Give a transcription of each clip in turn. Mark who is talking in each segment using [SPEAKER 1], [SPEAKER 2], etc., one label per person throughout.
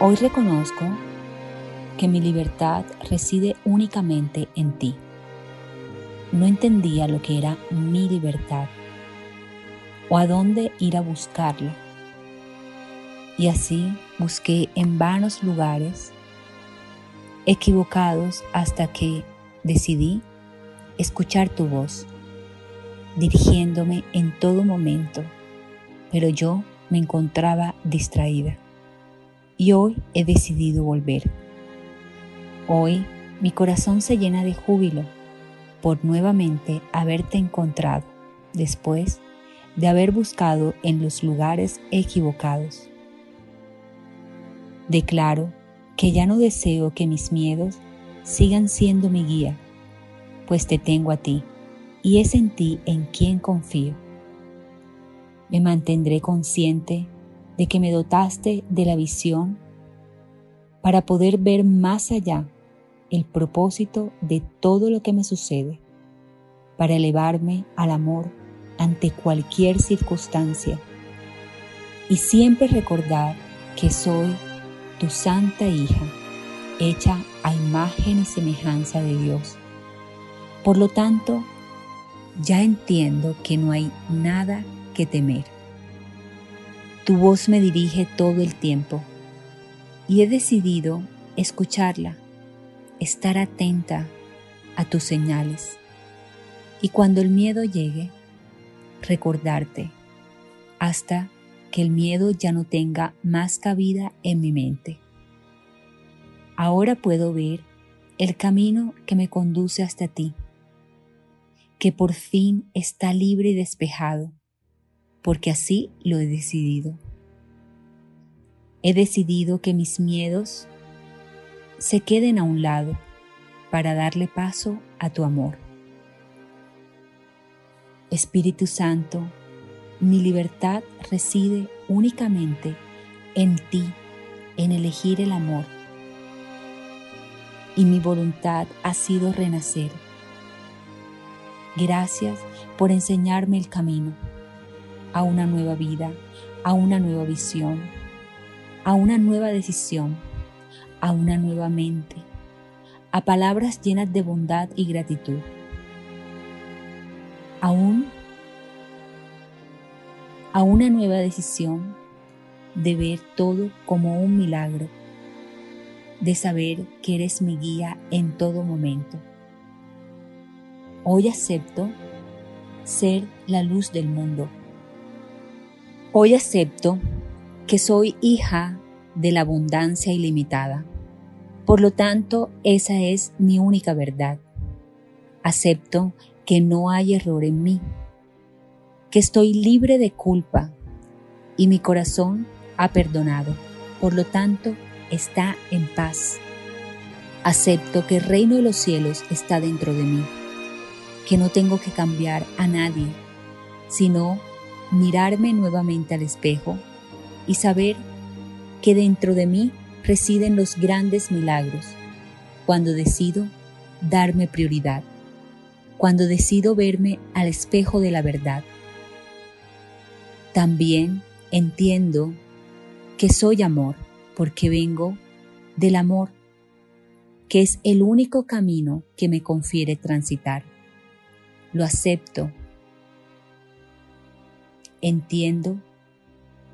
[SPEAKER 1] hoy reconozco que mi libertad reside únicamente en ti. No entendía lo que era mi libertad o a dónde ir a buscarla. Y así busqué en vanos lugares equivocados hasta que decidí escuchar tu voz, dirigiéndome en todo momento pero yo me encontraba distraída. Y hoy he decidido volver. Hoy mi corazón se llena de júbilo por nuevamente haberte encontrado después de haber buscado en los lugares equivocados. Declaro que ya no deseo que mis miedos sigan siendo mi guía, pues te tengo a ti y es en ti en quien confío me mantendré consciente de que me dotaste de la visión para poder ver más allá el propósito de todo lo que me sucede, para elevarme al amor ante cualquier circunstancia y siempre recordar que soy tu santa hija, hecha a imagen y semejanza de Dios. Por lo tanto, ya entiendo que no hay nada temer. Tu voz me dirige todo el tiempo y he decidido escucharla, estar atenta a tus señales y cuando el miedo llegue, recordarte hasta que el miedo ya no tenga más cabida en mi mente. Ahora puedo ver el camino que me conduce hasta ti, que por fin está libre y despejado porque así lo he decidido. He decidido que mis miedos se queden a un lado para darle paso a tu amor. Espíritu Santo, mi libertad reside únicamente en ti, en elegir el amor. Y mi voluntad ha sido renacer. Gracias por enseñarme el camino a una nueva vida, a una nueva visión, a una nueva decisión, a una nueva mente, a palabras llenas de bondad y gratitud. Aún a una nueva decisión de ver todo como un milagro, de saber que eres mi guía en todo momento. Hoy acepto ser la luz del mundo Hoy acepto que soy hija de la abundancia ilimitada. Por lo tanto, esa es mi única verdad. Acepto que no hay error en mí, que estoy libre de culpa y mi corazón ha perdonado. Por lo tanto, está en paz. Acepto que el reino de los cielos está dentro de mí, que no tengo que cambiar a nadie, sino mirarme nuevamente al espejo y saber que dentro de mí residen los grandes milagros cuando decido darme prioridad, cuando decido verme al espejo de la verdad. También entiendo que soy amor porque vengo del amor, que es el único camino que me confiere transitar. Lo acepto entiendo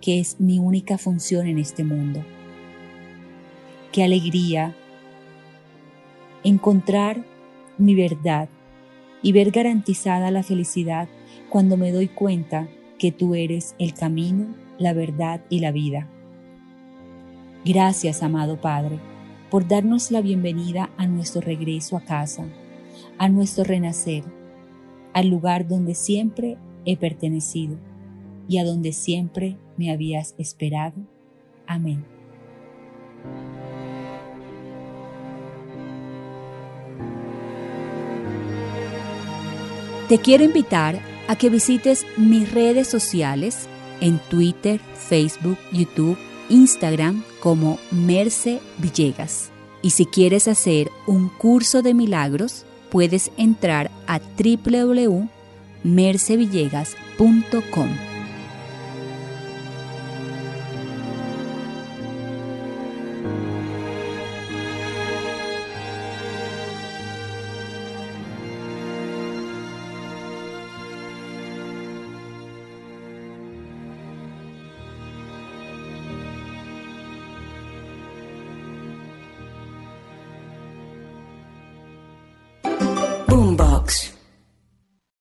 [SPEAKER 1] que es mi única función en este mundo. Qué alegría encontrar mi verdad y ver garantizada la felicidad cuando me doy cuenta que tú eres el camino, la verdad y la vida. Gracias, amado Padre, por darnos la bienvenida a nuestro regreso a casa, a nuestro renacer, al lugar donde siempre he pertenecido y a donde siempre me habías esperado. Amén. Te quiero invitar a que visites mis redes sociales en Twitter, Facebook, YouTube, Instagram como Merce Villegas. Y si quieres hacer un curso de milagros, puedes entrar a www.mercevillegas.com.